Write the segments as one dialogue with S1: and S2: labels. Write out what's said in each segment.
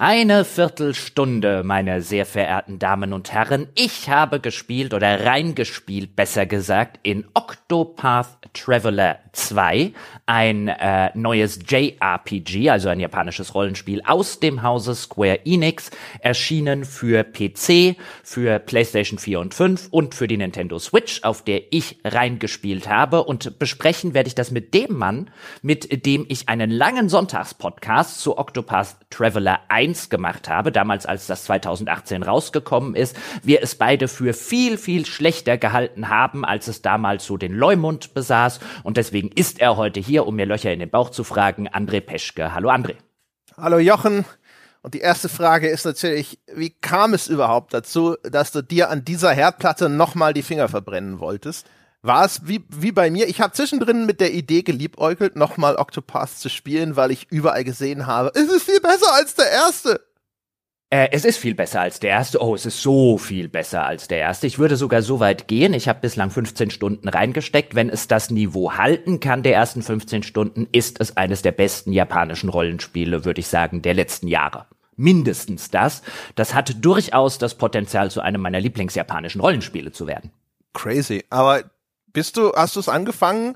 S1: Eine Viertelstunde, meine sehr verehrten Damen und Herren. Ich habe gespielt oder reingespielt, besser gesagt, in Octopath Traveler 2, ein äh, neues JRPG, also ein japanisches Rollenspiel aus dem Hause Square Enix, erschienen für PC, für PlayStation 4 und 5 und für die Nintendo Switch, auf der ich reingespielt habe. Und besprechen werde ich das mit dem Mann, mit dem ich einen langen Sonntagspodcast zu Octopath Traveler 1 gemacht habe, damals als das 2018 rausgekommen ist. Wir es beide für viel, viel schlechter gehalten haben, als es damals so den Leumund besaß. Und deswegen ist er heute hier, um mir Löcher in den Bauch zu fragen. André Peschke. Hallo André.
S2: Hallo Jochen. Und die erste Frage ist natürlich, wie kam es überhaupt dazu, dass du dir an dieser Herdplatte nochmal die Finger verbrennen wolltest? War es wie, wie bei mir? Ich habe zwischendrin mit der Idee geliebäugelt, nochmal Octopath zu spielen, weil ich überall gesehen habe, es ist viel besser als der erste.
S1: Äh, es ist viel besser als der erste. Oh, es ist so viel besser als der erste. Ich würde sogar so weit gehen. Ich habe bislang 15 Stunden reingesteckt. Wenn es das Niveau halten kann der ersten 15 Stunden, ist es eines der besten japanischen Rollenspiele, würde ich sagen, der letzten Jahre. Mindestens das. Das hat durchaus das Potenzial, zu einem meiner Lieblingsjapanischen Rollenspiele zu werden.
S2: Crazy. Aber bist du, hast du es angefangen,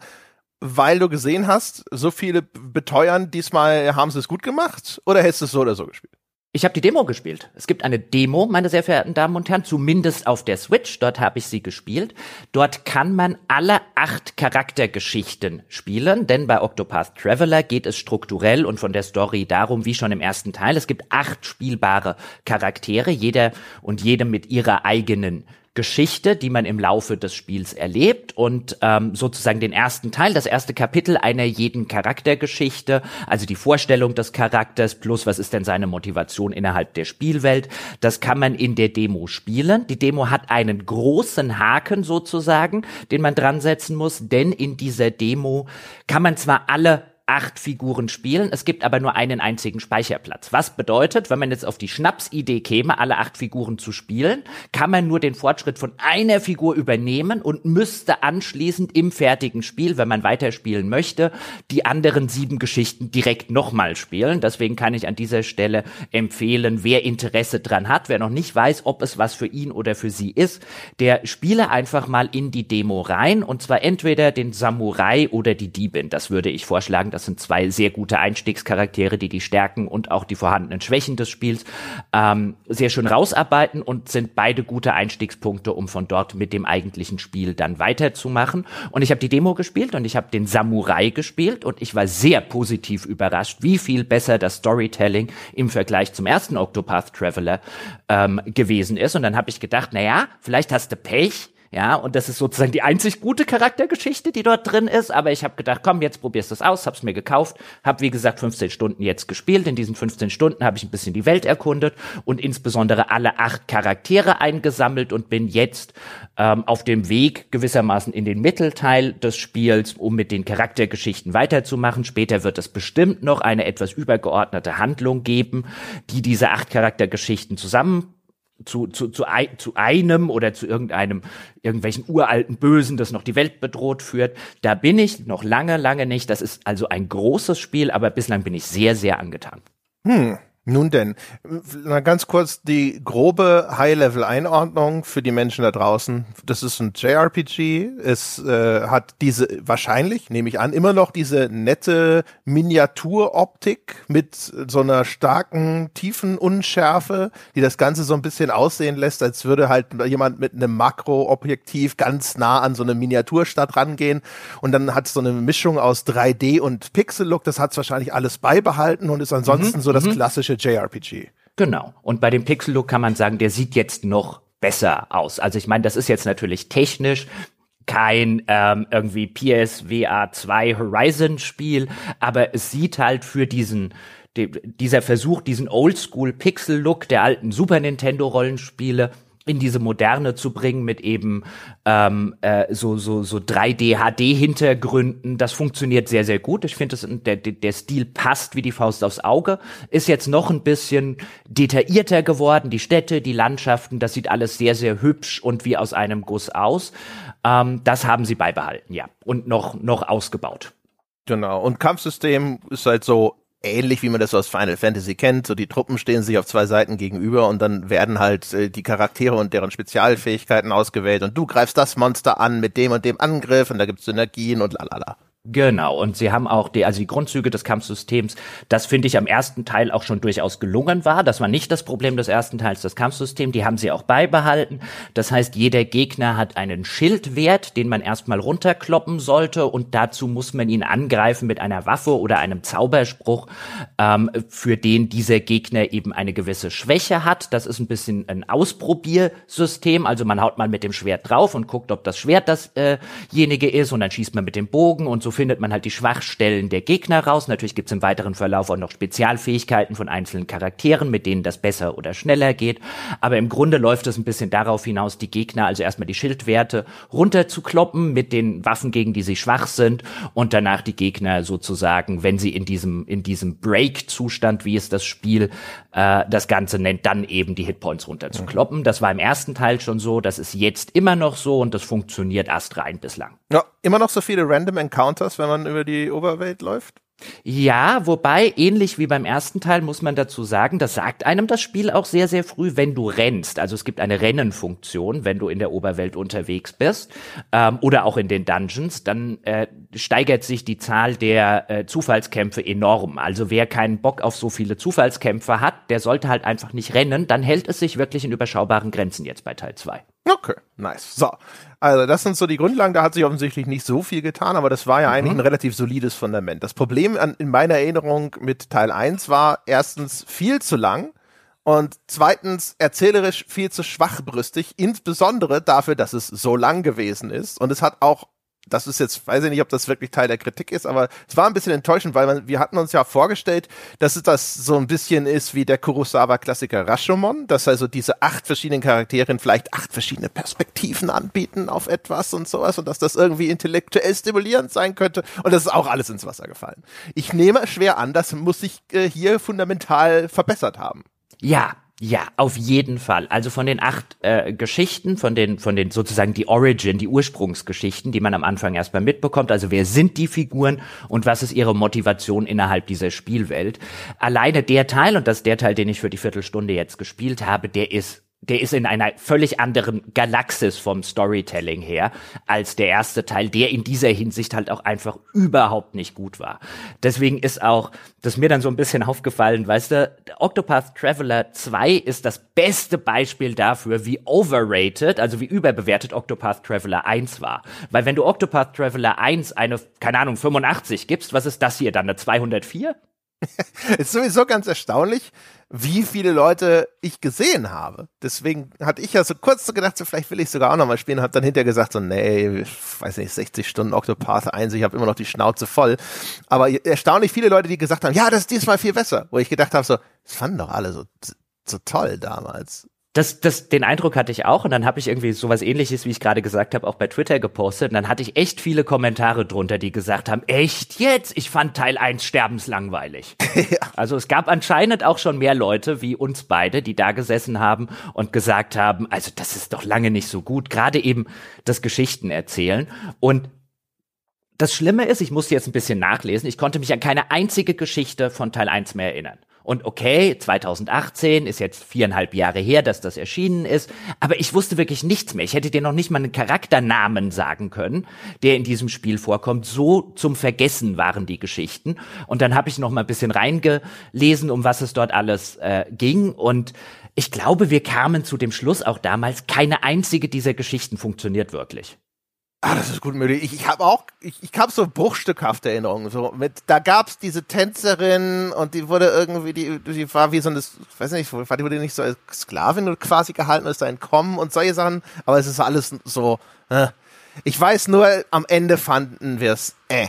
S2: weil du gesehen hast, so viele beteuern, diesmal haben sie es gut gemacht? Oder hättest du es so oder so gespielt?
S1: Ich habe die Demo gespielt. Es gibt eine Demo, meine sehr verehrten Damen und Herren, zumindest auf der Switch. Dort habe ich sie gespielt. Dort kann man alle acht Charaktergeschichten spielen, denn bei Octopath Traveler geht es strukturell und von der Story darum, wie schon im ersten Teil. Es gibt acht spielbare Charaktere, jeder und jede mit ihrer eigenen Geschichte, die man im Laufe des Spiels erlebt und ähm, sozusagen den ersten Teil, das erste Kapitel einer jeden Charaktergeschichte, also die Vorstellung des Charakters plus was ist denn seine Motivation innerhalb der Spielwelt, das kann man in der Demo spielen. Die Demo hat einen großen Haken sozusagen, den man dran setzen muss, denn in dieser Demo kann man zwar alle acht Figuren spielen. Es gibt aber nur einen einzigen Speicherplatz. Was bedeutet, wenn man jetzt auf die Schnapsidee käme, alle acht Figuren zu spielen, kann man nur den Fortschritt von einer Figur übernehmen und müsste anschließend im fertigen Spiel, wenn man weiterspielen möchte, die anderen sieben Geschichten direkt nochmal spielen. Deswegen kann ich an dieser Stelle empfehlen, wer Interesse dran hat, wer noch nicht weiß, ob es was für ihn oder für sie ist, der spiele einfach mal in die Demo rein und zwar entweder den Samurai oder die Diebin. Das würde ich vorschlagen. Das sind zwei sehr gute Einstiegscharaktere, die die Stärken und auch die vorhandenen Schwächen des Spiels ähm, sehr schön rausarbeiten und sind beide gute Einstiegspunkte, um von dort mit dem eigentlichen Spiel dann weiterzumachen. Und ich habe die Demo gespielt und ich habe den Samurai gespielt und ich war sehr positiv überrascht, wie viel besser das Storytelling im Vergleich zum ersten Octopath Traveler ähm, gewesen ist. Und dann habe ich gedacht, na ja, vielleicht hast du Pech, ja, und das ist sozusagen die einzig gute Charaktergeschichte, die dort drin ist. Aber ich habe gedacht, komm, jetzt probierst du es aus, hab's mir gekauft, hab wie gesagt 15 Stunden jetzt gespielt. In diesen 15 Stunden habe ich ein bisschen die Welt erkundet und insbesondere alle acht Charaktere eingesammelt und bin jetzt ähm, auf dem Weg gewissermaßen in den Mittelteil des Spiels, um mit den Charaktergeschichten weiterzumachen. Später wird es bestimmt noch eine etwas übergeordnete Handlung geben, die diese acht Charaktergeschichten zusammen zu, zu, zu, zu einem oder zu irgendeinem, irgendwelchen uralten Bösen, das noch die Welt bedroht führt. Da bin ich noch lange, lange nicht. Das ist also ein großes Spiel, aber bislang bin ich sehr, sehr angetan.
S2: Hm. Nun denn, ganz kurz die grobe High-Level-Einordnung für die Menschen da draußen. Das ist ein JRPG. Es äh, hat diese wahrscheinlich, nehme ich an, immer noch diese nette Miniaturoptik mit so einer starken tiefen Unschärfe, die das Ganze so ein bisschen aussehen lässt, als würde halt jemand mit einem Makroobjektiv ganz nah an so eine Miniaturstadt rangehen. Und dann hat es so eine Mischung aus 3D und Pixel-Look. Das hat es wahrscheinlich alles beibehalten und ist ansonsten mhm, so das mhm. klassische klassische JRPG.
S1: Genau. Und bei dem Pixel-Look kann man sagen, der sieht jetzt noch besser aus. Also ich meine, das ist jetzt natürlich technisch kein ähm, irgendwie PSVR 2 Horizon Spiel, aber es sieht halt für diesen dieser Versuch, diesen Oldschool Pixel Look der alten Super Nintendo Rollenspiele in diese Moderne zu bringen mit eben ähm, äh, so so so 3D HD Hintergründen. Das funktioniert sehr sehr gut. Ich finde der der Stil passt wie die Faust aufs Auge. Ist jetzt noch ein bisschen detaillierter geworden. Die Städte die Landschaften das sieht alles sehr sehr hübsch und wie aus einem Guss aus. Ähm, das haben sie beibehalten ja. Und noch noch ausgebaut.
S2: Genau. Und Kampfsystem ist halt so ähnlich wie man das aus Final Fantasy kennt. So die Truppen stehen sich auf zwei Seiten gegenüber und dann werden halt äh, die Charaktere und deren Spezialfähigkeiten ausgewählt und du greifst das Monster an mit dem und dem Angriff und da gibt's Synergien und lalala.
S1: Genau, und sie haben auch die, also die Grundzüge des Kampfsystems, das finde ich am ersten Teil auch schon durchaus gelungen war. Das war nicht das Problem des ersten Teils, das Kampfsystem, die haben sie auch beibehalten. Das heißt, jeder Gegner hat einen Schildwert, den man erstmal runterkloppen sollte und dazu muss man ihn angreifen mit einer Waffe oder einem Zauberspruch, ähm, für den dieser Gegner eben eine gewisse Schwäche hat. Das ist ein bisschen ein Ausprobiersystem, also man haut mal mit dem Schwert drauf und guckt, ob das Schwert dasjenige äh ist und dann schießt man mit dem Bogen und so findet man halt die Schwachstellen der Gegner raus. Natürlich gibt es im weiteren Verlauf auch noch Spezialfähigkeiten von einzelnen Charakteren, mit denen das besser oder schneller geht. Aber im Grunde läuft es ein bisschen darauf hinaus, die Gegner, also erstmal die Schildwerte runterzukloppen mit den Waffen, gegen die sie schwach sind und danach die Gegner sozusagen, wenn sie in diesem, in diesem Break-Zustand, wie es das Spiel äh, das Ganze nennt, dann eben die Hitpoints runterzukloppen. Das war im ersten Teil schon so, das ist jetzt immer noch so und das funktioniert astrein bislang.
S2: Ja, immer noch so viele Random Encounters, wenn man über die Oberwelt läuft?
S1: Ja, wobei, ähnlich wie beim ersten Teil muss man dazu sagen, das sagt einem das Spiel auch sehr, sehr früh, wenn du rennst. Also es gibt eine Rennenfunktion, wenn du in der Oberwelt unterwegs bist ähm, oder auch in den Dungeons, dann äh, steigert sich die Zahl der äh, Zufallskämpfe enorm. Also wer keinen Bock auf so viele Zufallskämpfe hat, der sollte halt einfach nicht rennen, dann hält es sich wirklich in überschaubaren Grenzen jetzt bei Teil 2.
S2: Okay, nice. So, also das sind so die Grundlagen. Da hat sich offensichtlich nicht so viel getan, aber das war ja mhm. eigentlich ein relativ solides Fundament. Das Problem an, in meiner Erinnerung mit Teil 1 war erstens viel zu lang und zweitens erzählerisch viel zu schwachbrüstig, insbesondere dafür, dass es so lang gewesen ist. Und es hat auch das ist jetzt, weiß ich nicht, ob das wirklich Teil der Kritik ist, aber es war ein bisschen enttäuschend, weil man, wir hatten uns ja vorgestellt, dass es das so ein bisschen ist wie der Kurosawa-Klassiker Rashomon, dass also diese acht verschiedenen Charaktere vielleicht acht verschiedene Perspektiven anbieten auf etwas und sowas und dass das irgendwie intellektuell stimulierend sein könnte und das ist auch alles ins Wasser gefallen. Ich nehme schwer an, das muss sich äh, hier fundamental verbessert haben.
S1: Ja, ja, auf jeden Fall. Also von den acht äh, Geschichten, von den, von den sozusagen die Origin, die Ursprungsgeschichten, die man am Anfang erstmal mitbekommt. Also wer sind die Figuren und was ist ihre Motivation innerhalb dieser Spielwelt? Alleine der Teil, und das ist der Teil, den ich für die Viertelstunde jetzt gespielt habe, der ist der ist in einer völlig anderen Galaxis vom Storytelling her als der erste Teil, der in dieser Hinsicht halt auch einfach überhaupt nicht gut war. Deswegen ist auch, das mir dann so ein bisschen aufgefallen, weißt du, Octopath Traveler 2 ist das beste Beispiel dafür, wie overrated, also wie überbewertet Octopath Traveler 1 war. Weil wenn du Octopath Traveler 1 eine, keine Ahnung, 85 gibst, was ist das hier dann, eine 204?
S2: ist sowieso ganz erstaunlich, wie viele Leute ich gesehen habe. Deswegen hatte ich ja so kurz so gedacht, so vielleicht will ich sogar auch nochmal spielen, habe dann hinterher gesagt, so nee, weiß nicht, 60 Stunden Octopath 1, ich habe immer noch die Schnauze voll. Aber erstaunlich viele Leute, die gesagt haben, ja, das ist diesmal viel besser. Wo ich gedacht habe, so, das fanden doch alle so, so toll damals
S1: das, das, den Eindruck hatte ich auch und dann habe ich irgendwie sowas ähnliches, wie ich gerade gesagt habe, auch bei Twitter gepostet und dann hatte ich echt viele Kommentare drunter, die gesagt haben, echt jetzt? Ich fand Teil 1 sterbenslangweilig. ja. Also es gab anscheinend auch schon mehr Leute wie uns beide, die da gesessen haben und gesagt haben, also das ist doch lange nicht so gut, gerade eben das Geschichten erzählen und das Schlimme ist, ich musste jetzt ein bisschen nachlesen, ich konnte mich an keine einzige Geschichte von Teil 1 mehr erinnern. Und okay, 2018 ist jetzt viereinhalb Jahre her, dass das erschienen ist, aber ich wusste wirklich nichts mehr. Ich hätte dir noch nicht mal einen Charakternamen sagen können, der in diesem Spiel vorkommt. So zum Vergessen waren die Geschichten. Und dann habe ich noch mal ein bisschen reingelesen, um was es dort alles äh, ging. Und ich glaube, wir kamen zu dem Schluss auch damals, keine einzige dieser Geschichten funktioniert wirklich.
S2: Ah, das ist gut möglich. Ich, ich habe auch, ich, ich habe so bruchstückhafte Erinnerungen. So mit, da gab's diese Tänzerin und die wurde irgendwie, die, die war wie so eine, ich weiß nicht, war die wurde nicht so als Sklavin quasi gehalten, ist da entkommen und solche Sachen. Aber es ist alles so. Äh. Ich weiß nur, am Ende fanden wir's äh.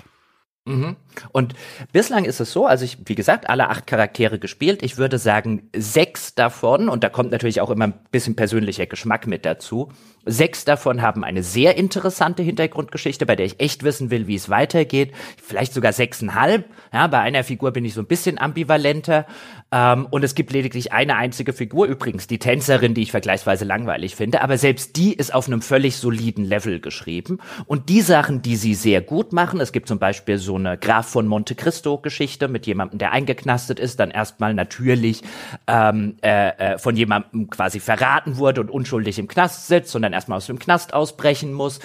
S1: Mhm. Und bislang ist es so, also ich, wie gesagt, alle acht Charaktere gespielt. Ich würde sagen, sechs davon, und da kommt natürlich auch immer ein bisschen persönlicher Geschmack mit dazu, sechs davon haben eine sehr interessante Hintergrundgeschichte, bei der ich echt wissen will, wie es weitergeht. Vielleicht sogar sechseinhalb. Ja, bei einer Figur bin ich so ein bisschen ambivalenter. Ähm, und es gibt lediglich eine einzige Figur, übrigens die Tänzerin, die ich vergleichsweise langweilig finde. Aber selbst die ist auf einem völlig soliden Level geschrieben. Und die Sachen, die sie sehr gut machen, es gibt zum Beispiel so eine Grafik, Graf von Monte Cristo Geschichte mit jemandem, der eingeknastet ist, dann erstmal natürlich ähm, äh, äh, von jemandem quasi verraten wurde und unschuldig im Knast sitzt und dann erstmal aus dem Knast ausbrechen muss.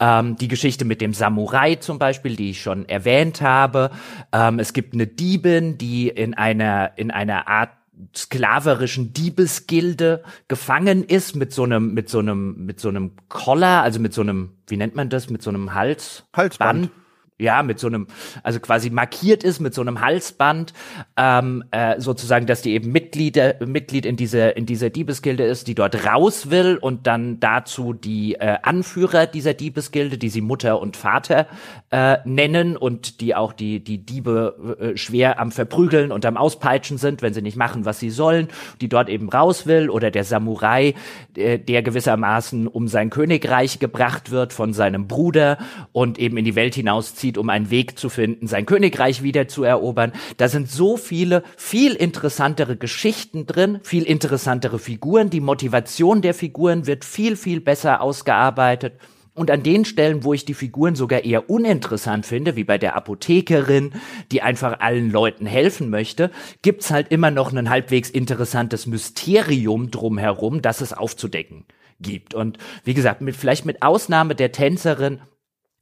S1: Ähm, die Geschichte mit dem Samurai zum Beispiel, die ich schon erwähnt habe. Ähm, es gibt eine Diebin, die in einer in einer Art sklaverischen Diebesgilde gefangen ist mit so einem mit so einem mit so einem Collar, also mit so einem wie nennt man das, mit so einem Hals
S2: Halsband
S1: ja, mit so einem, also quasi markiert ist mit so einem Halsband, ähm, äh, sozusagen, dass die eben Mitglieder, Mitglied in dieser, in dieser Diebesgilde ist, die dort raus will und dann dazu die äh, Anführer dieser Diebesgilde, die sie Mutter und Vater äh, nennen und die auch die, die Diebe äh, schwer am Verprügeln und am Auspeitschen sind, wenn sie nicht machen, was sie sollen, die dort eben raus will oder der Samurai, äh, der gewissermaßen um sein Königreich gebracht wird von seinem Bruder und eben in die Welt hinauszieht, zieht, um einen Weg zu finden, sein Königreich wieder zu erobern. Da sind so viele, viel interessantere Geschichten drin, viel interessantere Figuren. Die Motivation der Figuren wird viel, viel besser ausgearbeitet. Und an den Stellen, wo ich die Figuren sogar eher uninteressant finde, wie bei der Apothekerin, die einfach allen Leuten helfen möchte, gibt's halt immer noch ein halbwegs interessantes Mysterium drumherum, das es aufzudecken gibt. Und wie gesagt, mit, vielleicht mit Ausnahme der Tänzerin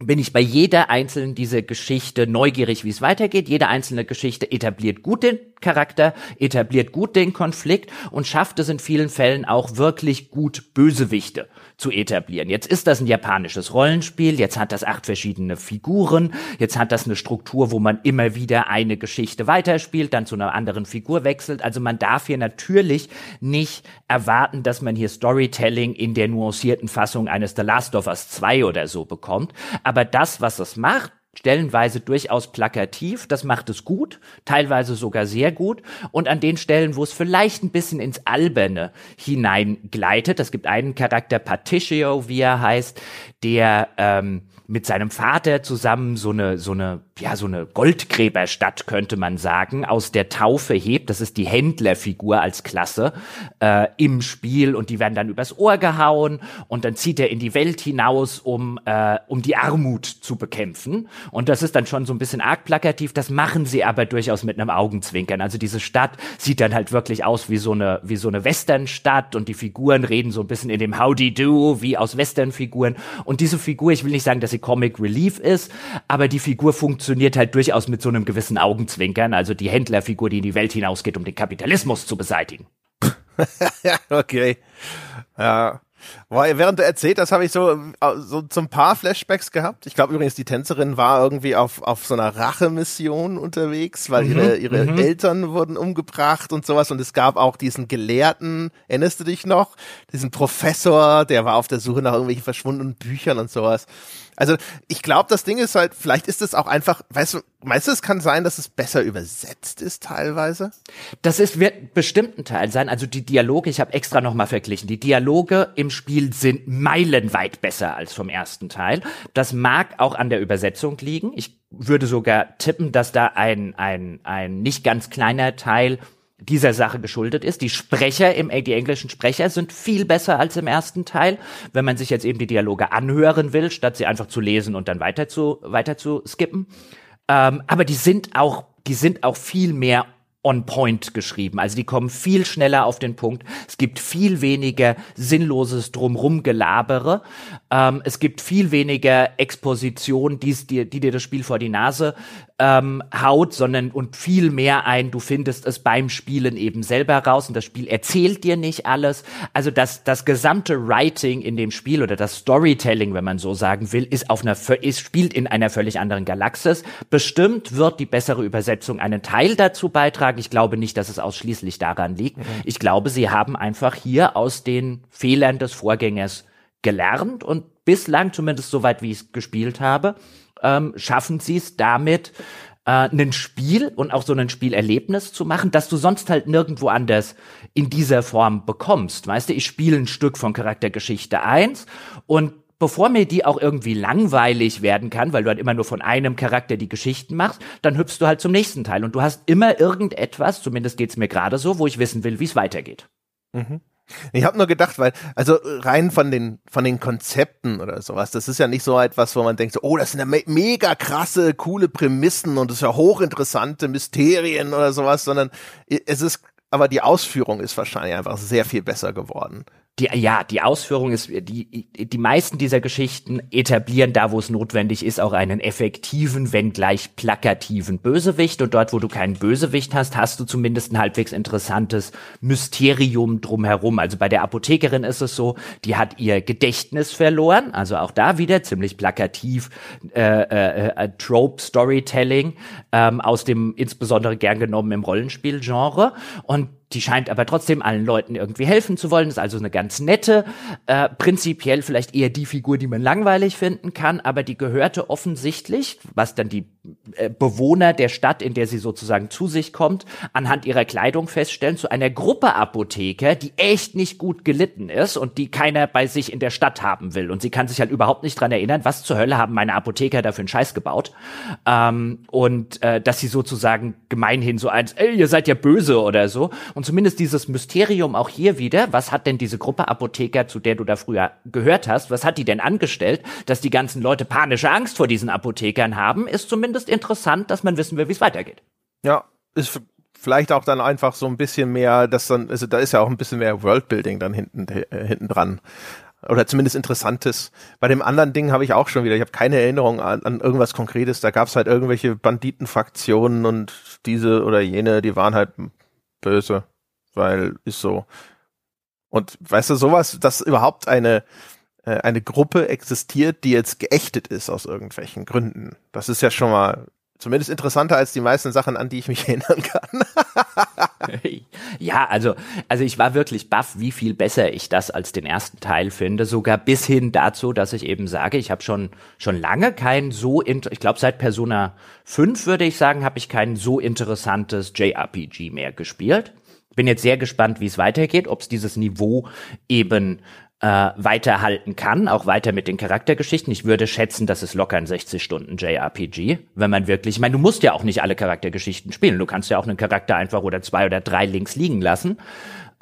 S1: bin ich bei jeder einzelnen dieser Geschichte neugierig, wie es weitergeht. Jede einzelne Geschichte etabliert gut den Charakter, etabliert gut den Konflikt und schafft es in vielen Fällen auch wirklich gut Bösewichte zu etablieren. Jetzt ist das ein japanisches Rollenspiel, jetzt hat das acht verschiedene Figuren, jetzt hat das eine Struktur, wo man immer wieder eine Geschichte weiterspielt, dann zu einer anderen Figur wechselt. Also man darf hier natürlich nicht erwarten, dass man hier Storytelling in der nuancierten Fassung eines The Last of Us 2 oder so bekommt. Aber das, was es macht, stellenweise durchaus plakativ, das macht es gut, teilweise sogar sehr gut. Und an den Stellen, wo es vielleicht ein bisschen ins Alberne hineingleitet, es gibt einen Charakter, Patricio, wie er heißt, der ähm, mit seinem Vater zusammen so eine, so eine, ja, so eine Goldgräberstadt, könnte man sagen, aus der Taufe hebt. Das ist die Händlerfigur als Klasse äh, im Spiel und die werden dann übers Ohr gehauen und dann zieht er in die Welt hinaus, um, äh, um die Armut zu bekämpfen. Und das ist dann schon so ein bisschen arg plakativ. Das machen sie aber durchaus mit einem Augenzwinkern. Also diese Stadt sieht dann halt wirklich aus wie so eine, wie so eine Westernstadt und die Figuren reden so ein bisschen in dem Howdy Do wie aus Westernfiguren. Und diese Figur, ich will nicht sagen, dass sie Comic Relief ist, aber die Figur funktioniert halt durchaus mit so einem gewissen Augenzwinkern, also die Händlerfigur, die in die Welt hinausgeht, um den Kapitalismus zu beseitigen.
S2: okay. Ja. Weil während du erzählt hast, habe ich so, so, so ein paar Flashbacks gehabt. Ich glaube übrigens, die Tänzerin war irgendwie auf, auf so einer Rachemission unterwegs, weil mhm, ihre, ihre mhm. Eltern wurden umgebracht und sowas. Und es gab auch diesen Gelehrten, erinnerst du dich noch? Diesen Professor, der war auf der Suche nach irgendwelchen verschwundenen Büchern und sowas. Also ich glaube, das Ding ist halt, vielleicht ist es auch einfach, weißt du, meinst du, es kann sein, dass es besser übersetzt ist teilweise?
S1: Das ist, wird bestimmt ein Teil sein. Also die Dialoge, ich habe extra nochmal verglichen, die Dialoge im Spiel sind meilenweit besser als vom ersten Teil. Das mag auch an der Übersetzung liegen. Ich würde sogar tippen, dass da ein, ein, ein nicht ganz kleiner Teil dieser Sache geschuldet ist. Die Sprecher im, die englischen Sprecher sind viel besser als im ersten Teil, wenn man sich jetzt eben die Dialoge anhören will, statt sie einfach zu lesen und dann weiter zu, weiter zu skippen. Ähm, aber die sind auch, die sind auch viel mehr on point geschrieben. Also die kommen viel schneller auf den Punkt. Es gibt viel weniger sinnloses Drumrumgelabere. Ähm, es gibt viel weniger Exposition, die, die, dir das Spiel vor die Nase ähm, haut, sondern und viel mehr ein, du findest es beim Spielen eben selber raus und das Spiel erzählt dir nicht alles. Also das, das gesamte Writing in dem Spiel oder das Storytelling, wenn man so sagen will, ist auf einer, ist, spielt in einer völlig anderen Galaxis. Bestimmt wird die bessere Übersetzung einen Teil dazu beitragen. Ich glaube nicht, dass es ausschließlich daran liegt. Mhm. Ich glaube, sie haben einfach hier aus den Fehlern des Vorgängers gelernt und bislang, zumindest soweit wie ich es gespielt habe, ähm, schaffen sie es damit, äh, ein Spiel und auch so ein Spielerlebnis zu machen, dass du sonst halt nirgendwo anders in dieser Form bekommst. Weißt du, ich spiele ein Stück von Charaktergeschichte 1 und bevor mir die auch irgendwie langweilig werden kann, weil du halt immer nur von einem Charakter die Geschichten machst, dann hüpfst du halt zum nächsten Teil und du hast immer irgendetwas, zumindest geht's mir gerade so, wo ich wissen will, wie es weitergeht.
S2: Mhm. Ich habe nur gedacht, weil, also rein von den, von den Konzepten oder sowas, das ist ja nicht so etwas, wo man denkt, so, oh, das sind ja me mega krasse, coole Prämissen und das ist ja hochinteressante Mysterien oder sowas, sondern es ist, aber die Ausführung ist wahrscheinlich einfach sehr viel besser geworden
S1: die, ja, die Ausführung ist, die, die meisten dieser Geschichten etablieren da, wo es notwendig ist, auch einen effektiven, wenn gleich plakativen Bösewicht. Und dort, wo du keinen Bösewicht hast, hast du zumindest ein halbwegs interessantes Mysterium drumherum. Also bei der Apothekerin ist es so, die hat ihr Gedächtnis verloren. Also auch da wieder ziemlich plakativ äh, äh, äh Trope Storytelling ähm, aus dem insbesondere gern genommen im Rollenspielgenre. Und die scheint aber trotzdem allen Leuten irgendwie helfen zu wollen, ist also eine ganz nette, äh, prinzipiell vielleicht eher die Figur, die man langweilig finden kann, aber die gehörte offensichtlich, was dann die Bewohner der Stadt, in der sie sozusagen zu sich kommt, anhand ihrer Kleidung feststellen, zu einer Gruppe Apotheker, die echt nicht gut gelitten ist und die keiner bei sich in der Stadt haben will. Und sie kann sich halt überhaupt nicht dran erinnern, was zur Hölle haben meine Apotheker dafür einen Scheiß gebaut. Ähm, und äh, dass sie sozusagen gemeinhin so eins, ey, ihr seid ja böse oder so. Und zumindest dieses Mysterium auch hier wieder, was hat denn diese Gruppe Apotheker, zu der du da früher gehört hast, was hat die denn angestellt, dass die ganzen Leute panische Angst vor diesen Apothekern haben, ist zumindest interessant, dass man wissen will, wie es weitergeht.
S2: Ja, ist vielleicht auch dann einfach so ein bisschen mehr, dass dann, also da ist ja auch ein bisschen mehr Worldbuilding dann hinten, äh, hinten dran oder zumindest Interessantes. Bei dem anderen Ding habe ich auch schon wieder, ich habe keine Erinnerung an, an irgendwas Konkretes. Da gab es halt irgendwelche Banditenfraktionen und diese oder jene, die waren halt böse weil ist so. Und weißt du, sowas, dass überhaupt eine, äh, eine Gruppe existiert, die jetzt geächtet ist aus irgendwelchen Gründen. Das ist ja schon mal zumindest interessanter als die meisten Sachen, an die ich mich erinnern kann.
S1: ja, also, also ich war wirklich baff, wie viel besser ich das als den ersten Teil finde. Sogar bis hin dazu, dass ich eben sage, ich habe schon, schon lange kein so, ich glaube seit Persona 5 würde ich sagen, habe ich kein so interessantes JRPG mehr gespielt bin jetzt sehr gespannt, wie es weitergeht, ob es dieses Niveau eben äh, weiterhalten kann, auch weiter mit den Charaktergeschichten. Ich würde schätzen, dass es locker ein 60 Stunden JRPG, wenn man wirklich, ich meine, du musst ja auch nicht alle Charaktergeschichten spielen. Du kannst ja auch einen Charakter einfach oder zwei oder drei links liegen lassen.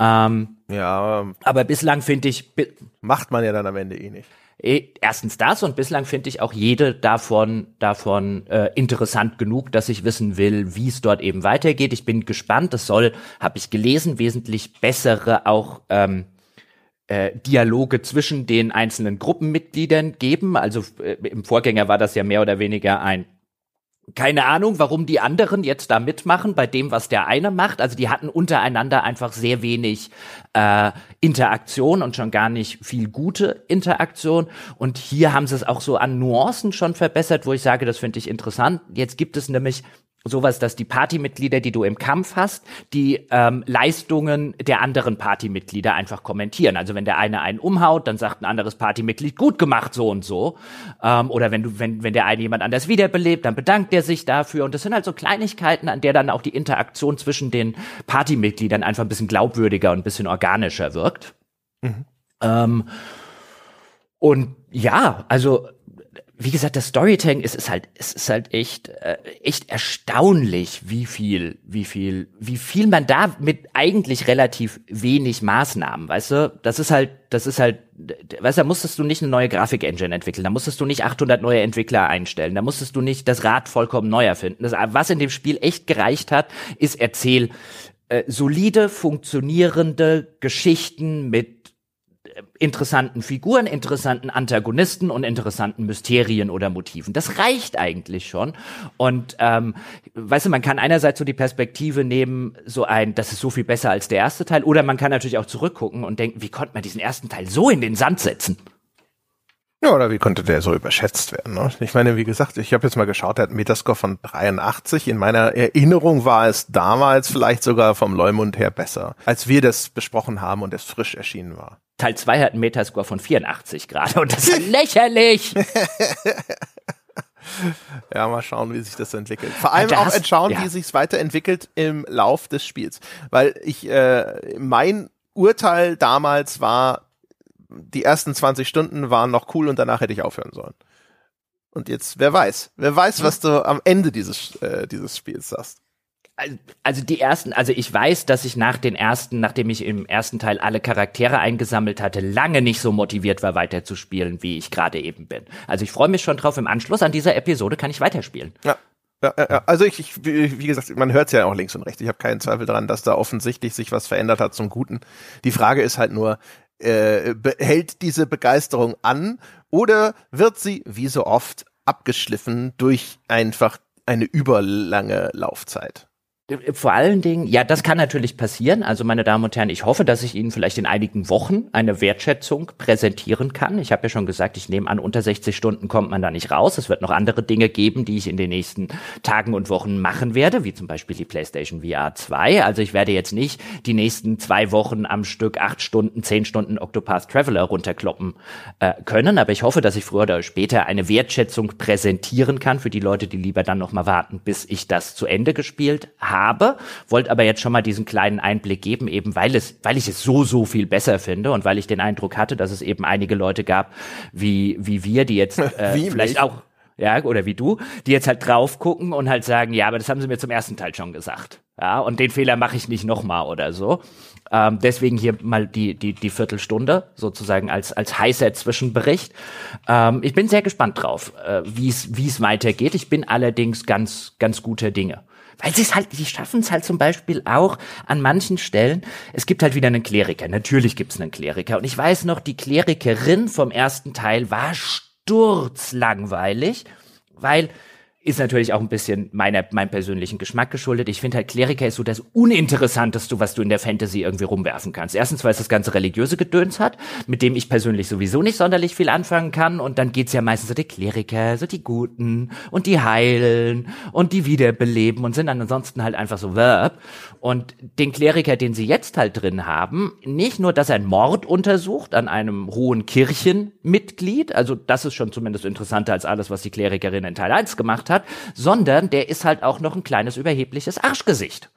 S1: Ähm,
S2: ja,
S1: aber bislang finde ich
S2: macht man ja dann am Ende eh nicht.
S1: Eh, erstens das und bislang finde ich auch jede davon davon äh, interessant genug, dass ich wissen will, wie es dort eben weitergeht. Ich bin gespannt. Es soll, habe ich gelesen, wesentlich bessere auch ähm, äh, Dialoge zwischen den einzelnen Gruppenmitgliedern geben. Also äh, im Vorgänger war das ja mehr oder weniger ein keine Ahnung, warum die anderen jetzt da mitmachen bei dem, was der eine macht. Also die hatten untereinander einfach sehr wenig äh, Interaktion und schon gar nicht viel gute Interaktion. Und hier haben sie es auch so an Nuancen schon verbessert, wo ich sage, das finde ich interessant. Jetzt gibt es nämlich sowas, dass die Partymitglieder, die du im Kampf hast, die ähm, Leistungen der anderen Partymitglieder einfach kommentieren. Also wenn der eine einen umhaut, dann sagt ein anderes Partymitglied, gut gemacht, so und so. Ähm, oder wenn du, wenn, wenn der eine jemand anders wiederbelebt, dann bedankt er sich dafür. Und das sind halt so Kleinigkeiten, an der dann auch die Interaktion zwischen den Partymitgliedern einfach ein bisschen glaubwürdiger und ein bisschen organischer wirkt. Mhm. Ähm, und ja, also wie gesagt, das Storytelling ist, ist halt, es ist halt echt, äh, echt erstaunlich, wie viel, wie viel, wie viel man da mit eigentlich relativ wenig Maßnahmen, weißt du, das ist halt, das ist halt, weißt du, da musstest du nicht eine neue Grafik-Engine entwickeln, da musstest du nicht 800 neue Entwickler einstellen, da musstest du nicht das Rad vollkommen neu erfinden. Das, was in dem Spiel echt gereicht hat, ist erzähl, äh, solide, funktionierende Geschichten mit interessanten Figuren, interessanten Antagonisten und interessanten Mysterien oder Motiven. Das reicht eigentlich schon. Und ähm, weißt du, man kann einerseits so die Perspektive nehmen, so ein, das ist so viel besser als der erste Teil, oder man kann natürlich auch zurückgucken und denken, wie konnte man diesen ersten Teil so in den Sand setzen?
S2: Ja, oder wie konnte der so überschätzt werden? Ne? Ich meine, wie gesagt, ich habe jetzt mal geschaut, er hat einen Metascore von 83. In meiner Erinnerung war es damals vielleicht sogar vom Leumund her besser, als wir das besprochen haben und es frisch erschienen war.
S1: Teil 2 hat einen Metascore von 84 gerade und das ist lächerlich.
S2: Ja, mal schauen, wie sich das entwickelt. Vor allem auch schauen, ja. wie sich es weiterentwickelt im Lauf des Spiels. Weil ich, äh, mein Urteil damals war, die ersten 20 Stunden waren noch cool und danach hätte ich aufhören sollen. Und jetzt, wer weiß, wer weiß, was du am Ende dieses, äh, dieses Spiels sagst.
S1: Also die ersten, also ich weiß, dass ich nach den ersten, nachdem ich im ersten Teil alle Charaktere eingesammelt hatte, lange nicht so motiviert war, weiterzuspielen, wie ich gerade eben bin. Also ich freue mich schon drauf, im Anschluss an dieser Episode kann ich weiterspielen.
S2: Ja. Ja, ja, also ich, ich, wie gesagt, man hört es ja auch links und rechts. Ich habe keinen Zweifel daran, dass da offensichtlich sich was verändert hat zum Guten. Die Frage ist halt nur, äh, hält diese Begeisterung an oder wird sie, wie so oft, abgeschliffen durch einfach eine überlange Laufzeit?
S1: Vor allen Dingen, ja, das kann natürlich passieren. Also, meine Damen und Herren, ich hoffe, dass ich Ihnen vielleicht in einigen Wochen eine Wertschätzung präsentieren kann. Ich habe ja schon gesagt, ich nehme an, unter 60 Stunden kommt man da nicht raus. Es wird noch andere Dinge geben, die ich in den nächsten Tagen und Wochen machen werde, wie zum Beispiel die PlayStation VR 2. Also, ich werde jetzt nicht die nächsten zwei Wochen am Stück acht Stunden, zehn Stunden Octopath Traveler runterkloppen äh, können. Aber ich hoffe, dass ich früher oder später eine Wertschätzung präsentieren kann für die Leute, die lieber dann noch mal warten, bis ich das zu Ende gespielt habe habe, wollte aber jetzt schon mal diesen kleinen Einblick geben, eben weil es, weil ich es so, so viel besser finde und weil ich den Eindruck hatte, dass es eben einige Leute gab, wie, wie wir, die jetzt äh, vielleicht mich? auch ja, oder wie du, die jetzt halt drauf gucken und halt sagen, ja, aber das haben sie mir zum ersten Teil schon gesagt. Ja, und den Fehler mache ich nicht nochmal oder so. Ähm, deswegen hier mal die, die, die Viertelstunde sozusagen als, als heißer Zwischenbericht. Ähm, ich bin sehr gespannt drauf, äh, wie es wie es weitergeht. Ich bin allerdings ganz, ganz guter Dinge weil sie es halt, die schaffen es halt zum Beispiel auch an manchen Stellen. Es gibt halt wieder einen Kleriker. Natürlich gibt es einen Kleriker. Und ich weiß noch, die Klerikerin vom ersten Teil war sturzlangweilig, weil ist natürlich auch ein bisschen meiner, meinem persönlichen Geschmack geschuldet. Ich finde halt, Kleriker ist so das Uninteressanteste, was du in der Fantasy irgendwie rumwerfen kannst. Erstens, weil es das ganze religiöse Gedöns hat, mit dem ich persönlich sowieso nicht sonderlich viel anfangen kann. Und dann geht's ja meistens so die Kleriker, so die Guten und die heilen und die wiederbeleben und sind dann ansonsten halt einfach so Verb. Und den Kleriker, den sie jetzt halt drin haben, nicht nur, dass er einen Mord untersucht an einem hohen Kirchenmitglied, also das ist schon zumindest interessanter als alles, was die Klerikerin in Teil 1 gemacht hat, sondern der ist halt auch noch ein kleines überhebliches Arschgesicht.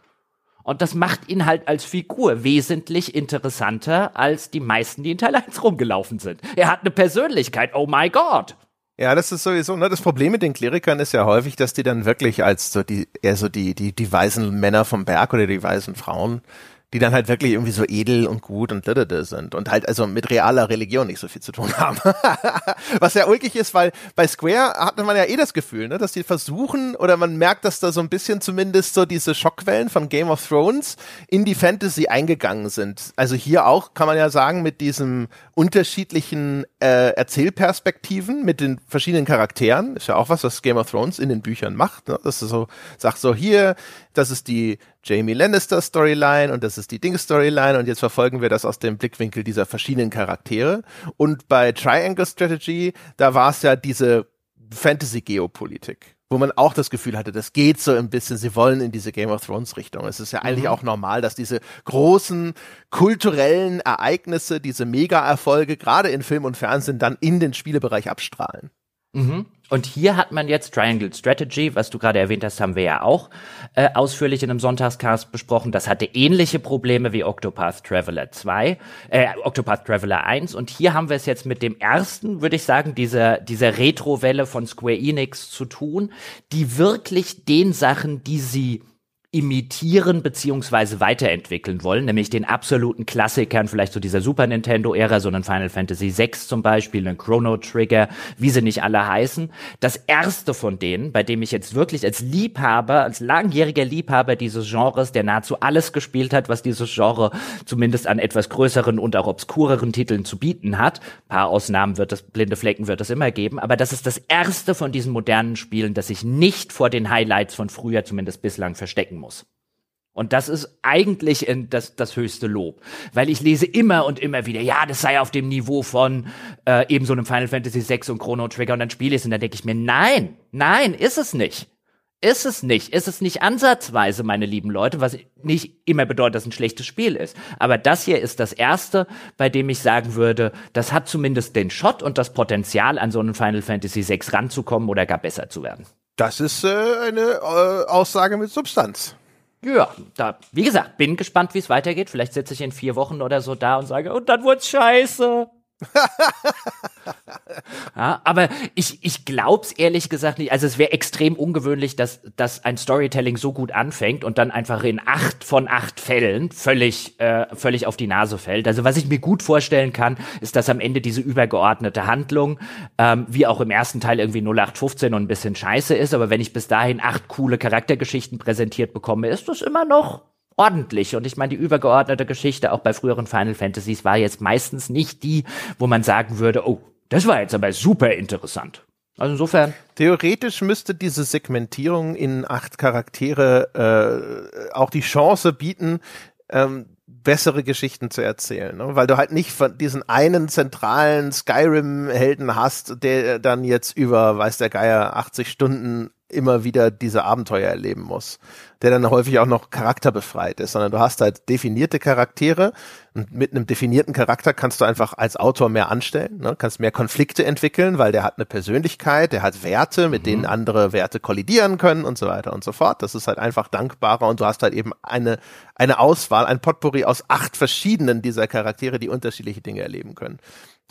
S1: Und das macht ihn halt als Figur wesentlich interessanter als die meisten, die in Teil 1 rumgelaufen sind. Er hat eine Persönlichkeit, oh my God.
S2: Ja, das ist sowieso, ne, das Problem mit den Klerikern ist ja häufig, dass die dann wirklich als so die, eher so die, die, die weisen Männer vom Berg oder die weisen Frauen die dann halt wirklich irgendwie so edel und gut und dödödö sind und halt also mit realer Religion nicht so viel zu tun haben. Was ja ulkig ist, weil bei Square hatte man ja eh das Gefühl, ne, dass die versuchen oder man merkt, dass da so ein bisschen zumindest so diese Schockwellen von Game of Thrones in die Fantasy eingegangen sind. Also hier auch kann man ja sagen mit diesem unterschiedlichen äh, Erzählperspektiven mit den verschiedenen Charakteren ist ja auch was, was Game of Thrones in den Büchern macht. Ne? Das ist so sagt so hier, das ist die Jamie Lannister Storyline und das ist die Dings Storyline und jetzt verfolgen wir das aus dem Blickwinkel dieser verschiedenen Charaktere. Und bei Triangle Strategy, da war es ja diese Fantasy-Geopolitik, wo man auch das Gefühl hatte, das geht so ein bisschen, sie wollen in diese Game of Thrones Richtung. Es ist ja eigentlich mhm. auch normal, dass diese großen kulturellen Ereignisse, diese Mega-Erfolge, gerade in Film und Fernsehen, dann in den Spielebereich abstrahlen.
S1: Mhm. Und hier hat man jetzt Triangle Strategy, was du gerade erwähnt hast, haben wir ja auch äh, ausführlich in einem Sonntagscast besprochen. Das hatte ähnliche Probleme wie Octopath Traveler 2, äh, Octopath Traveler 1. Und hier haben wir es jetzt mit dem ersten, würde ich sagen, dieser, dieser Retro-Welle von Square Enix zu tun, die wirklich den Sachen, die sie imitieren beziehungsweise weiterentwickeln wollen, nämlich den absoluten Klassikern, vielleicht so dieser Super Nintendo-Ära, so einen Final Fantasy VI zum Beispiel, einen Chrono Trigger, wie sie nicht alle heißen. Das erste von denen, bei dem ich jetzt wirklich als Liebhaber, als langjähriger Liebhaber dieses Genres, der nahezu alles gespielt hat, was dieses Genre zumindest an etwas größeren und auch obskureren Titeln zu bieten hat. Paar Ausnahmen wird es, blinde Flecken wird es immer geben, aber das ist das erste von diesen modernen Spielen, das sich nicht vor den Highlights von früher zumindest bislang verstecken muss. Und das ist eigentlich das, das höchste Lob. Weil ich lese immer und immer wieder, ja, das sei auf dem Niveau von äh, eben so einem Final Fantasy VI und Chrono Trigger und dann spiele ich es und dann denke ich mir, nein, nein, ist es nicht. Ist es nicht. Ist es nicht ansatzweise, meine lieben Leute, was nicht immer bedeutet, dass ein schlechtes Spiel ist. Aber das hier ist das erste, bei dem ich sagen würde, das hat zumindest den Shot und das Potenzial, an so einen Final Fantasy VI ranzukommen oder gar besser zu werden.
S2: Das ist äh, eine äh, Aussage mit Substanz.
S1: Ja, da, wie gesagt, bin gespannt, wie es weitergeht. Vielleicht sitze ich in vier Wochen oder so da und sage, und dann wird's scheiße. ja, aber ich, ich glaub's ehrlich gesagt nicht. Also es wäre extrem ungewöhnlich, dass, dass ein Storytelling so gut anfängt und dann einfach in acht von acht Fällen völlig, äh, völlig auf die Nase fällt. Also was ich mir gut vorstellen kann, ist, dass am Ende diese übergeordnete Handlung, ähm, wie auch im ersten Teil irgendwie 0815 und ein bisschen scheiße ist, aber wenn ich bis dahin acht coole Charaktergeschichten präsentiert bekomme, ist das immer noch ordentlich. Und ich meine, die übergeordnete Geschichte auch bei früheren Final Fantasies war jetzt meistens nicht die, wo man sagen würde, oh, das war jetzt aber super interessant. Also insofern.
S2: Theoretisch müsste diese Segmentierung in acht Charaktere äh, auch die Chance bieten, ähm, bessere Geschichten zu erzählen, ne? weil du halt nicht von diesen einen zentralen Skyrim-Helden hast, der dann jetzt über, weiß der Geier, 80 Stunden immer wieder diese Abenteuer erleben muss, der dann häufig auch noch charakterbefreit ist, sondern du hast halt definierte Charaktere und mit einem definierten Charakter kannst du einfach als Autor mehr anstellen, ne? kannst mehr Konflikte entwickeln, weil der hat eine Persönlichkeit, der hat Werte, mit mhm. denen andere Werte kollidieren können und so weiter und so fort. Das ist halt einfach dankbarer und du hast halt eben eine, eine Auswahl, ein Potpourri aus acht verschiedenen dieser Charaktere, die unterschiedliche Dinge erleben können.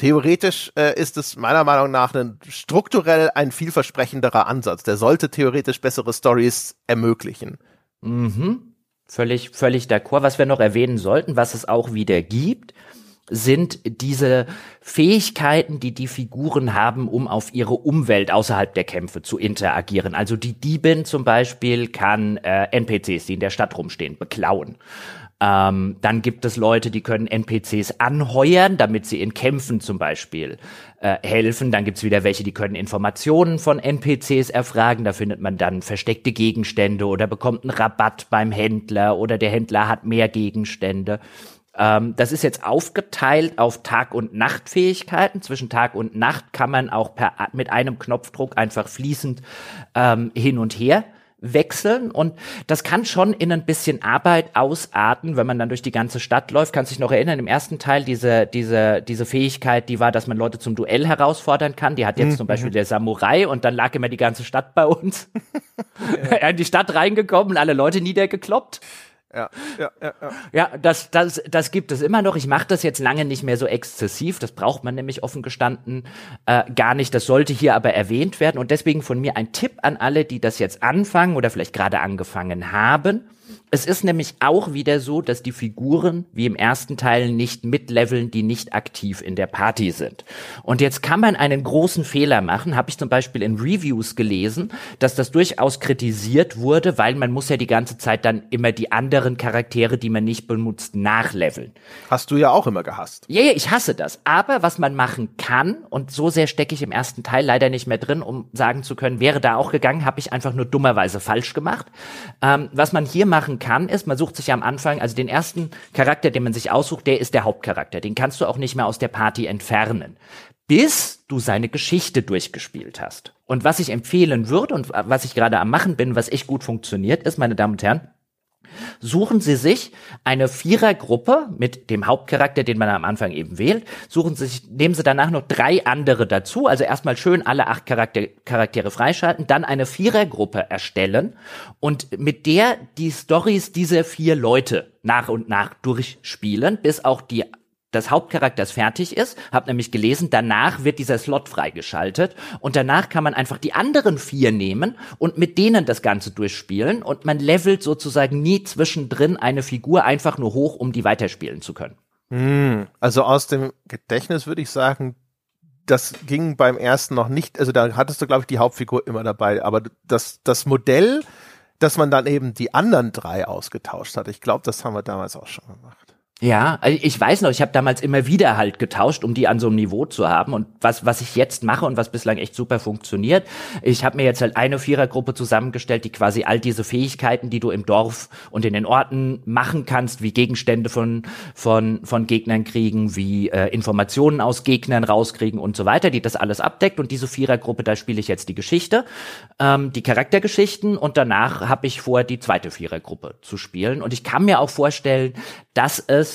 S2: Theoretisch äh, ist es meiner Meinung nach ein, strukturell ein vielversprechenderer Ansatz. Der sollte theoretisch bessere Stories ermöglichen.
S1: Mhm. Völlig, völlig d'accord. Was wir noch erwähnen sollten, was es auch wieder gibt, sind diese Fähigkeiten, die die Figuren haben, um auf ihre Umwelt außerhalb der Kämpfe zu interagieren. Also die Diebin zum Beispiel kann äh, NPCs, die in der Stadt rumstehen, beklauen. Ähm, dann gibt es Leute, die können NPCs anheuern, damit sie in Kämpfen zum Beispiel äh, helfen. Dann gibt's wieder welche, die können Informationen von NPCs erfragen. Da findet man dann versteckte Gegenstände oder bekommt einen Rabatt beim Händler oder der Händler hat mehr Gegenstände. Ähm, das ist jetzt aufgeteilt auf Tag- und Nachtfähigkeiten. Zwischen Tag und Nacht kann man auch per, mit einem Knopfdruck einfach fließend ähm, hin und her wechseln und das kann schon in ein bisschen Arbeit ausarten, wenn man dann durch die ganze Stadt läuft. Kannst dich noch erinnern, im ersten Teil diese, diese, diese Fähigkeit, die war, dass man Leute zum Duell herausfordern kann. Die hat jetzt mhm. zum Beispiel der Samurai und dann lag immer die ganze Stadt bei uns. ja. er in die Stadt reingekommen, alle Leute niedergekloppt.
S2: Ja, ja, ja,
S1: ja. ja das, das, das gibt es immer noch. Ich mache das jetzt lange nicht mehr so exzessiv. Das braucht man nämlich offen gestanden äh, gar nicht. Das sollte hier aber erwähnt werden. Und deswegen von mir ein Tipp an alle, die das jetzt anfangen oder vielleicht gerade angefangen haben es ist nämlich auch wieder so, dass die Figuren wie im ersten Teil nicht mitleveln, die nicht aktiv in der Party sind. Und jetzt kann man einen großen Fehler machen, habe ich zum Beispiel in Reviews gelesen, dass das durchaus kritisiert wurde, weil man muss ja die ganze Zeit dann immer die anderen Charaktere, die man nicht benutzt, nachleveln.
S2: Hast du ja auch immer gehasst.
S1: Ja, yeah, ich hasse das. Aber was man machen kann, und so sehr stecke ich im ersten Teil leider nicht mehr drin, um sagen zu können, wäre da auch gegangen, habe ich einfach nur dummerweise falsch gemacht. Ähm, was man hier machen kann, ist, man sucht sich am Anfang, also den ersten Charakter, den man sich aussucht, der ist der Hauptcharakter. Den kannst du auch nicht mehr aus der Party entfernen, bis du seine Geschichte durchgespielt hast. Und was ich empfehlen würde und was ich gerade am machen bin, was echt gut funktioniert, ist, meine Damen und Herren, Suchen Sie sich eine Vierergruppe mit dem Hauptcharakter, den man am Anfang eben wählt. Suchen Sie sich, nehmen Sie danach noch drei andere dazu. Also erstmal schön alle acht Charakter Charaktere freischalten, dann eine Vierergruppe erstellen und mit der die Stories dieser vier Leute nach und nach durchspielen, bis auch die des Hauptcharakters fertig ist, habe nämlich gelesen, danach wird dieser Slot freigeschaltet und danach kann man einfach die anderen vier nehmen und mit denen das Ganze durchspielen und man levelt sozusagen nie zwischendrin eine Figur einfach nur hoch, um die weiterspielen zu können.
S2: Hm, also aus dem Gedächtnis würde ich sagen, das ging beim ersten noch nicht, also da hattest du, glaube ich, die Hauptfigur immer dabei, aber das, das Modell, dass man dann eben die anderen drei ausgetauscht hat, ich glaube, das haben wir damals auch schon gemacht.
S1: Ja, also ich weiß noch, ich habe damals immer wieder halt getauscht, um die an so einem Niveau zu haben. Und was, was ich jetzt mache und was bislang echt super funktioniert, ich habe mir jetzt halt eine Vierergruppe zusammengestellt, die quasi all diese Fähigkeiten, die du im Dorf und in den Orten machen kannst, wie Gegenstände von, von, von Gegnern kriegen, wie äh, Informationen aus Gegnern rauskriegen und so weiter, die das alles abdeckt. Und diese Vierergruppe, da spiele ich jetzt die Geschichte, ähm, die Charaktergeschichten und danach habe ich vor, die zweite Vierergruppe zu spielen. Und ich kann mir auch vorstellen, dass es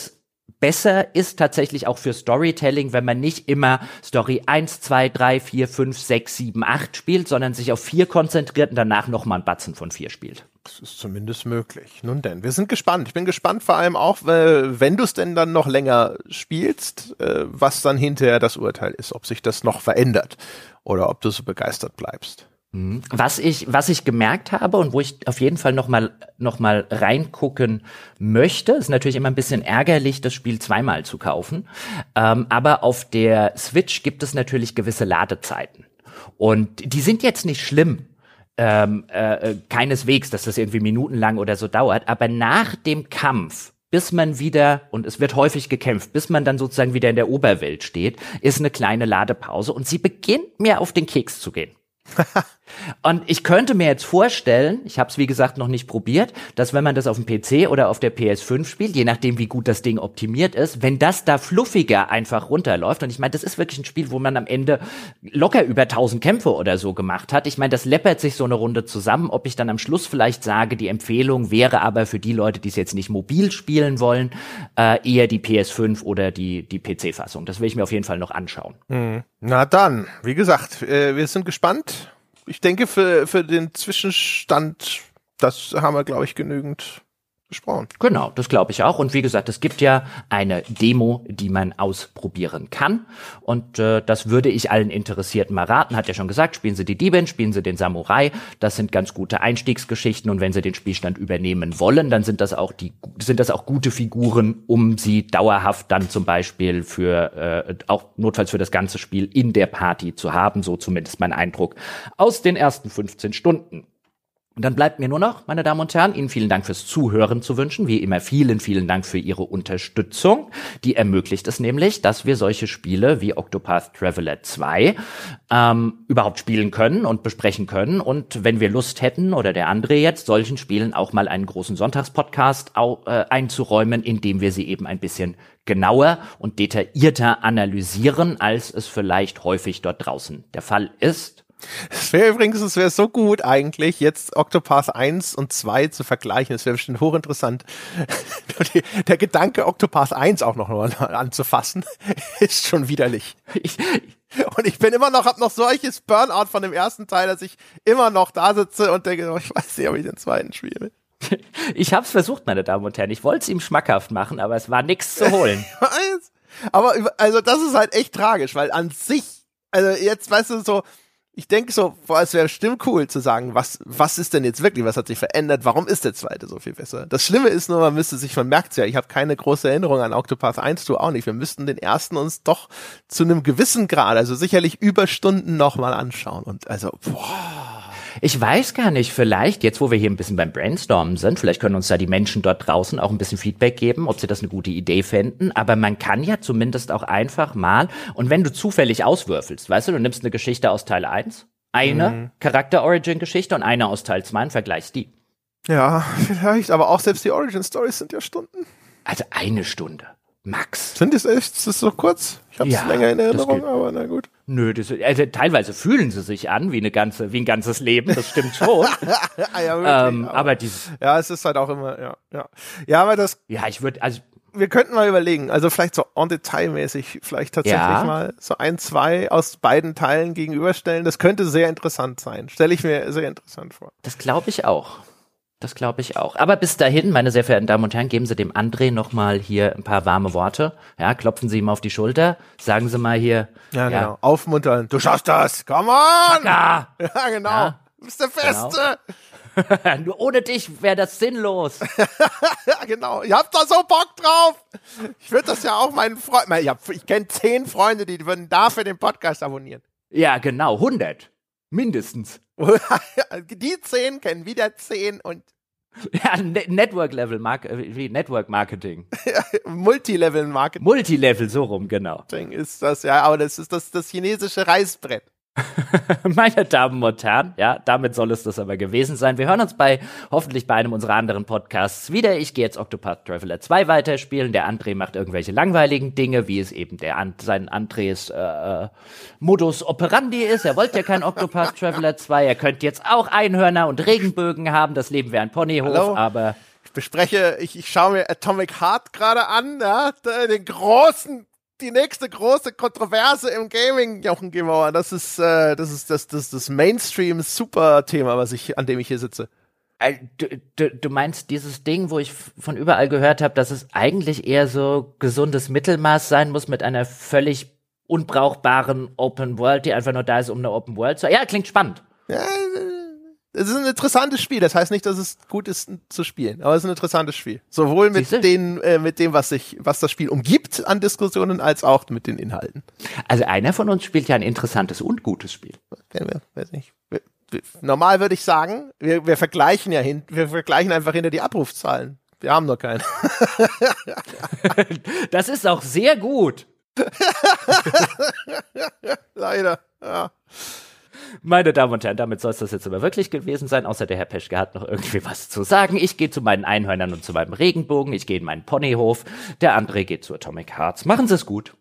S1: besser ist tatsächlich auch für Storytelling, wenn man nicht immer Story 1, 2, 3, 4, 5, 6, 7, 8 spielt, sondern sich auf vier konzentriert und danach nochmal ein Batzen von vier spielt.
S2: Das ist zumindest möglich. Nun denn, wir sind gespannt. Ich bin gespannt vor allem auch, äh, wenn du es denn dann noch länger spielst, äh, was dann hinterher das Urteil ist, ob sich das noch verändert oder ob du so begeistert bleibst.
S1: Was ich, was ich gemerkt habe und wo ich auf jeden Fall noch mal, noch mal reingucken möchte, ist natürlich immer ein bisschen ärgerlich, das Spiel zweimal zu kaufen. Ähm, aber auf der Switch gibt es natürlich gewisse Ladezeiten. Und die sind jetzt nicht schlimm ähm, äh, äh, keineswegs, dass das irgendwie minutenlang oder so dauert, aber nach dem Kampf bis man wieder, und es wird häufig gekämpft, bis man dann sozusagen wieder in der Oberwelt steht, ist eine kleine Ladepause und sie beginnt mir auf den Keks zu gehen. Und ich könnte mir jetzt vorstellen, ich habe es wie gesagt noch nicht probiert, dass wenn man das auf dem PC oder auf der PS5 spielt, je nachdem wie gut das Ding optimiert ist, wenn das da fluffiger einfach runterläuft und ich meine, das ist wirklich ein Spiel, wo man am Ende locker über 1000 Kämpfe oder so gemacht hat. Ich meine, das läppert sich so eine Runde zusammen, ob ich dann am Schluss vielleicht sage, die Empfehlung wäre aber für die Leute, die es jetzt nicht mobil spielen wollen, äh, eher die PS5 oder die die PC-Fassung. Das will ich mir auf jeden Fall noch anschauen.
S2: Mhm. Na dann, wie gesagt, äh, wir sind gespannt ich denke, für, für den Zwischenstand, das haben wir, glaube ich, genügend besprochen.
S1: Genau, das glaube ich auch. Und wie gesagt, es gibt ja eine Demo, die man ausprobieren kann. Und äh, das würde ich allen Interessierten mal raten. Hat ja schon gesagt, spielen Sie die Diebin, spielen Sie den Samurai. Das sind ganz gute Einstiegsgeschichten. Und wenn Sie den Spielstand übernehmen wollen, dann sind das auch die sind das auch gute Figuren, um sie dauerhaft dann zum Beispiel für äh, auch notfalls für das ganze Spiel in der Party zu haben. So zumindest mein Eindruck aus den ersten 15 Stunden. Und dann bleibt mir nur noch, meine Damen und Herren, Ihnen vielen Dank fürs Zuhören zu wünschen. Wie immer vielen, vielen Dank für Ihre Unterstützung. Die ermöglicht es nämlich, dass wir solche Spiele wie Octopath Traveler 2 ähm, überhaupt spielen können und besprechen können. Und wenn wir Lust hätten, oder der André jetzt, solchen Spielen auch mal einen großen Sonntagspodcast äh, einzuräumen, in dem wir sie eben ein bisschen genauer und detaillierter analysieren, als es vielleicht häufig dort draußen der Fall ist.
S2: Es wäre übrigens, es wäre so gut eigentlich, jetzt Octopath 1 und 2 zu vergleichen. Es wäre bestimmt hochinteressant. Der Gedanke, Octopath 1 auch noch mal anzufassen, ist schon widerlich. und ich bin immer noch, hab noch solches Burnout von dem ersten Teil, dass ich immer noch da sitze und denke, oh, ich weiß nicht, ob ich den zweiten spiele.
S1: Ich hab's versucht, meine Damen und Herren. Ich wollte es ihm schmackhaft machen, aber es war nichts zu holen.
S2: aber also das ist halt echt tragisch, weil an sich, also jetzt weißt du so, ich denke so, boah, es wäre bestimmt cool zu sagen, was, was ist denn jetzt wirklich, was hat sich verändert, warum ist der zweite so viel besser? Das Schlimme ist nur, man müsste sich, man merkt ja, ich habe keine große Erinnerung an Octopath 1, du auch nicht. Wir müssten den ersten uns doch zu einem gewissen Grad, also sicherlich über Stunden nochmal anschauen. Und also, boah.
S1: Ich weiß gar nicht, vielleicht, jetzt wo wir hier ein bisschen beim Brainstormen sind, vielleicht können uns da die Menschen dort draußen auch ein bisschen Feedback geben, ob sie das eine gute Idee fänden. Aber man kann ja zumindest auch einfach mal, und wenn du zufällig auswürfelst, weißt du, du nimmst eine Geschichte aus Teil 1, eine mhm. Charakter-Origin-Geschichte und eine aus Teil 2 und vergleichst die.
S2: Ja, vielleicht, aber auch selbst die Origin-Stories sind ja Stunden.
S1: Also eine Stunde. Max.
S2: Sind das echt? Ist das so kurz? Ich habe es ja, länger in Erinnerung, aber na gut.
S1: Nö, das, also teilweise fühlen sie sich an wie eine ganze, wie ein ganzes Leben. Das stimmt schon. ja, wirklich, ähm, aber, aber dieses.
S2: Ja, es ist halt auch immer, ja, ja. Ja, aber das.
S1: Ja, ich würde, also
S2: wir könnten mal überlegen, also vielleicht so on detail mäßig, vielleicht tatsächlich ja. mal so ein, zwei aus beiden Teilen gegenüberstellen. Das könnte sehr interessant sein. Stelle ich mir sehr interessant vor.
S1: Das glaube ich auch. Das glaube ich auch. Aber bis dahin, meine sehr verehrten Damen und Herren, geben Sie dem André noch mal hier ein paar warme Worte. Ja, klopfen Sie ihm auf die Schulter. Sagen Sie mal hier.
S2: Ja, ja. genau. Aufmuntern. Du schaffst das. Come on!
S1: Chaka.
S2: Ja, genau. Ja. Du bist der Feste.
S1: Genau. Nur ohne dich wäre das sinnlos.
S2: ja, genau. Ich hab da so Bock drauf. Ich würde das ja auch meinen Freunden, ich, ich kenne zehn Freunde, die würden dafür den Podcast abonnieren.
S1: Ja, genau. 100. Mindestens.
S2: die zehn kennen wieder zehn und
S1: ja, ne Network Level Mark äh, wie Network Marketing.
S2: Multilevel Marketing.
S1: Multilevel so rum, genau.
S2: Ist das ja, aber das ist das das chinesische Reißbrett.
S1: Meine Damen und Herren, ja, damit soll es das aber gewesen sein. Wir hören uns bei, hoffentlich bei einem unserer anderen Podcasts wieder. Ich gehe jetzt Octopath Traveler 2 weiterspielen. Der André macht irgendwelche langweiligen Dinge, wie es eben der sein Andres äh, äh, Modus operandi ist. Er wollte ja kein Octopath Traveler 2. Er könnte jetzt auch Einhörner und Regenbögen haben. Das leben wir an Ponyhof, Hallo? aber
S2: ich bespreche, ich, ich schaue mir Atomic Heart gerade an, ja, den großen die nächste große Kontroverse im Gaming, Jochen Gemauer. Das ist, äh, das ist das, das, das Mainstream-Super-Thema, was ich, an dem ich hier sitze.
S1: Äh, du, du, du meinst dieses Ding, wo ich von überall gehört habe, dass es eigentlich eher so gesundes Mittelmaß sein muss mit einer völlig unbrauchbaren Open World, die einfach nur da ist, um eine Open World zu. Ja, klingt spannend. Ja,
S2: es ist ein interessantes Spiel. Das heißt nicht, dass es gut ist zu spielen, aber es ist ein interessantes Spiel. Sowohl mit den, äh, mit dem, was sich, was das Spiel umgibt an Diskussionen, als auch mit den Inhalten.
S1: Also einer von uns spielt ja ein interessantes und gutes Spiel.
S2: Kennen wir, weiß nicht. Normal würde ich sagen, wir, wir vergleichen ja hin, wir vergleichen einfach hinter die Abrufzahlen. Wir haben noch keinen.
S1: das ist auch sehr gut.
S2: Leider, ja.
S1: Meine Damen und Herren, damit soll es das jetzt aber wirklich gewesen sein, außer der Herr Peschke hat noch irgendwie was zu sagen. Ich gehe zu meinen Einhörnern und zu meinem Regenbogen, ich gehe in meinen Ponyhof, der andere geht zu Atomic Hearts. Machen Sie es gut.